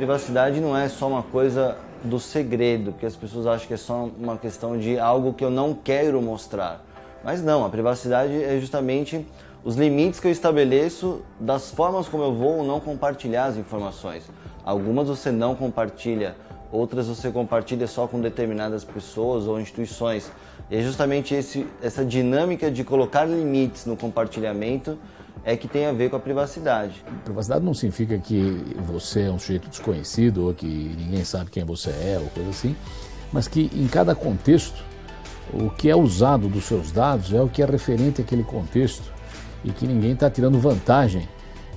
privacidade não é só uma coisa do segredo, porque as pessoas acham que é só uma questão de algo que eu não quero mostrar. Mas não, a privacidade é justamente os limites que eu estabeleço das formas como eu vou ou não compartilhar as informações. Algumas você não compartilha, outras você compartilha só com determinadas pessoas ou instituições. E é justamente esse, essa dinâmica de colocar limites no compartilhamento é que tem a ver com a privacidade. Privacidade não significa que você é um sujeito desconhecido ou que ninguém sabe quem você é ou coisa assim, mas que em cada contexto o que é usado dos seus dados é o que é referente àquele contexto e que ninguém está tirando vantagem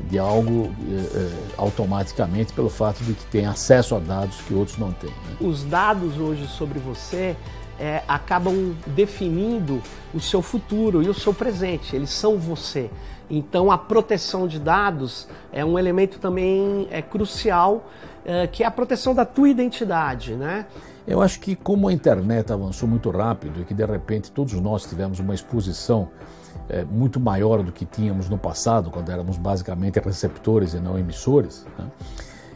de algo eh, eh, automaticamente pelo fato de que tem acesso a dados que outros não têm. Né? Os dados hoje sobre você é, acabam definindo o seu futuro e o seu presente, eles são você. Então a proteção de dados é um elemento também é, crucial, é, que é a proteção da tua identidade, né? Eu acho que como a internet avançou muito rápido e que de repente todos nós tivemos uma exposição é, muito maior do que tínhamos no passado, quando éramos basicamente receptores e não emissores, né?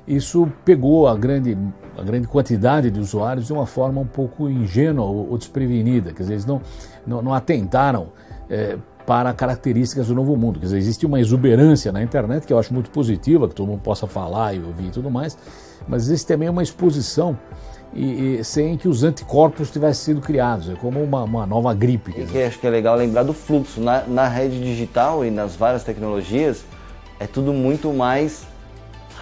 Isso pegou a grande, a grande quantidade de usuários de uma forma um pouco ingênua ou, ou desprevenida, quer dizer, eles não, não, não atentaram é, para características do novo mundo. Quer dizer, existe uma exuberância na internet que eu acho muito positiva, que todo mundo possa falar e ouvir e tudo mais, mas existe também uma exposição e, e, sem que os anticorpos tivessem sido criados. É como uma, uma nova gripe. E que acho que é legal lembrar do fluxo. Na, na rede digital e nas várias tecnologias, é tudo muito mais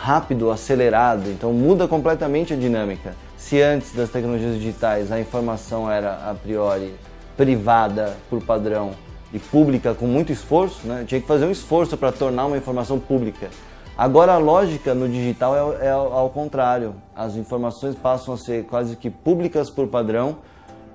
rápido, acelerado. Então muda completamente a dinâmica. Se antes das tecnologias digitais a informação era a priori privada por padrão e pública com muito esforço, né? tinha que fazer um esforço para tornar uma informação pública. Agora a lógica no digital é, é ao contrário. As informações passam a ser quase que públicas por padrão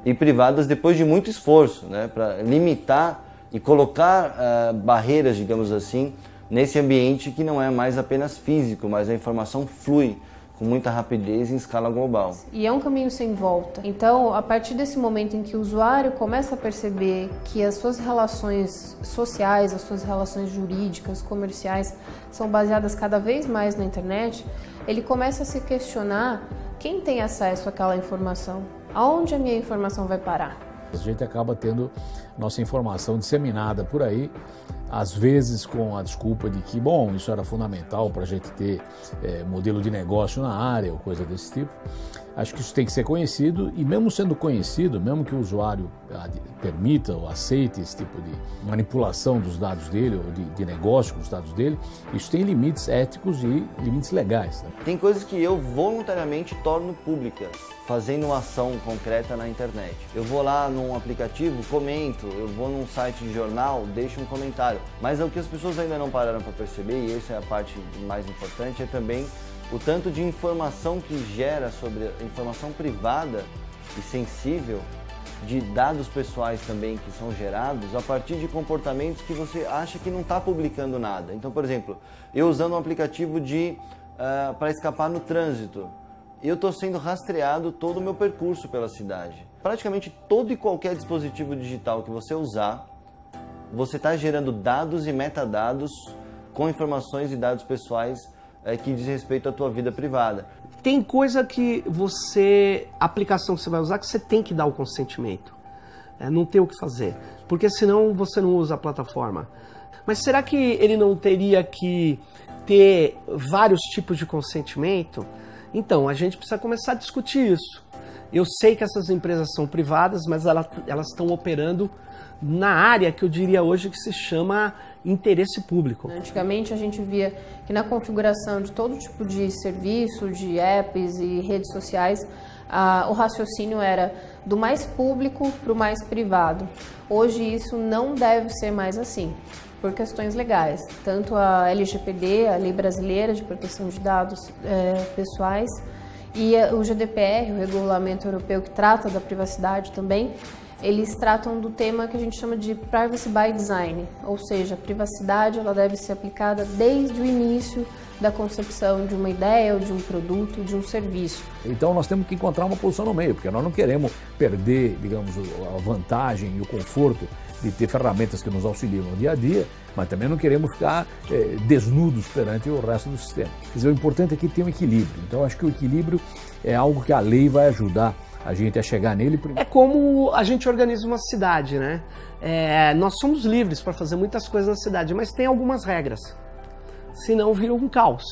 e privadas depois de muito esforço, né? para limitar e colocar uh, barreiras, digamos assim, nesse ambiente que não é mais apenas físico, mas a informação flui com muita rapidez em escala global. E é um caminho sem volta. Então, a partir desse momento em que o usuário começa a perceber que as suas relações sociais, as suas relações jurídicas, comerciais, são baseadas cada vez mais na internet, ele começa a se questionar quem tem acesso àquela informação, aonde a minha informação vai parar. A gente acaba tendo nossa informação disseminada por aí às vezes com a desculpa de que, bom, isso era fundamental para a gente ter é, modelo de negócio na área ou coisa desse tipo. Acho que isso tem que ser conhecido e mesmo sendo conhecido, mesmo que o usuário permita ou aceite esse tipo de manipulação dos dados dele ou de, de negócio com os dados dele, isso tem limites éticos e limites legais. Né? Tem coisas que eu voluntariamente torno públicas, fazendo uma ação concreta na internet. Eu vou lá num aplicativo, comento, eu vou num site de jornal, deixo um comentário. Mas o que as pessoas ainda não pararam para perceber, e essa é a parte mais importante, é também o tanto de informação que gera sobre informação privada e sensível de dados pessoais também que são gerados a partir de comportamentos que você acha que não está publicando nada. Então, por exemplo, eu usando um aplicativo de uh, para escapar no trânsito, eu estou sendo rastreado todo o meu percurso pela cidade. Praticamente todo e qualquer dispositivo digital que você usar, você está gerando dados e metadados com informações e dados pessoais é, que diz respeito à tua vida privada. Tem coisa que você, aplicação que você vai usar, que você tem que dar o consentimento. É, não tem o que fazer, porque senão você não usa a plataforma. Mas será que ele não teria que ter vários tipos de consentimento? Então, a gente precisa começar a discutir isso. Eu sei que essas empresas são privadas, mas elas estão operando na área que eu diria hoje que se chama interesse público. Antigamente a gente via que na configuração de todo tipo de serviço, de apps e redes sociais, o raciocínio era do mais público para o mais privado. Hoje isso não deve ser mais assim, por questões legais. Tanto a LGPD, a Lei Brasileira de Proteção de Dados é, Pessoais, e o GDPR, o Regulamento Europeu que trata da privacidade também, eles tratam do tema que a gente chama de privacy by design, ou seja, a privacidade ela deve ser aplicada desde o início da concepção de uma ideia ou de um produto, de um serviço. Então nós temos que encontrar uma posição no meio, porque nós não queremos perder, digamos, a vantagem e o conforto de ter ferramentas que nos auxiliam no dia a dia, mas também não queremos ficar é, desnudos perante o resto do sistema. Quer dizer, o importante é ter um equilíbrio. Então acho que o equilíbrio é algo que a lei vai ajudar a gente a chegar nele. É como a gente organiza uma cidade, né? É, nós somos livres para fazer muitas coisas na cidade, mas tem algumas regras. Senão vira um caos.